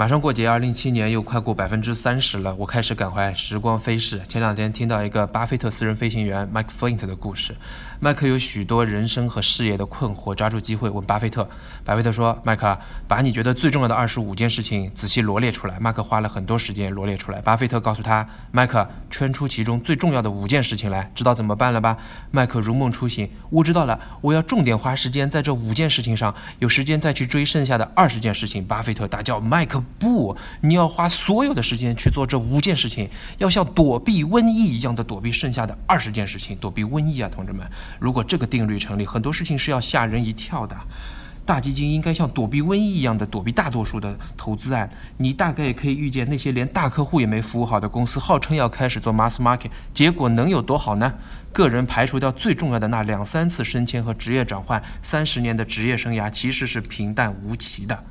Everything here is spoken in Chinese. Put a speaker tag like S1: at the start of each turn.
S1: 马上过节，二零一七年又快过百分之三十了，我开始感怀时光飞逝。前两天听到一个巴菲特私人飞行员 Mike Flint 的故事，麦克有许多人生和事业的困惑，抓住机会问巴菲特。巴菲特说：“麦克，把你觉得最重要的二十五件事情仔细罗列出来。”麦克花了很多时间罗列出来。巴菲特告诉他：“麦克，圈出其中最重要的五件事情来，知道怎么办了吧？”麦克如梦初醒：“我知道了，我要重点花时间在这五件事情上，有时间再去追剩下的二十件事情。”巴菲特大叫：“麦克！”不，你要花所有的时间去做这五件事情，要像躲避瘟疫一样的躲避剩下的二十件事情。躲避瘟疫啊，同志们！如果这个定律成立，很多事情是要吓人一跳的。大基金应该像躲避瘟疫一样的躲避大多数的投资案。你大概也可以预见，那些连大客户也没服务好的公司，号称要开始做 mass market，结果能有多好呢？个人排除掉最重要的那两三次升迁和职业转换，三十年的职业生涯其实是平淡无奇的。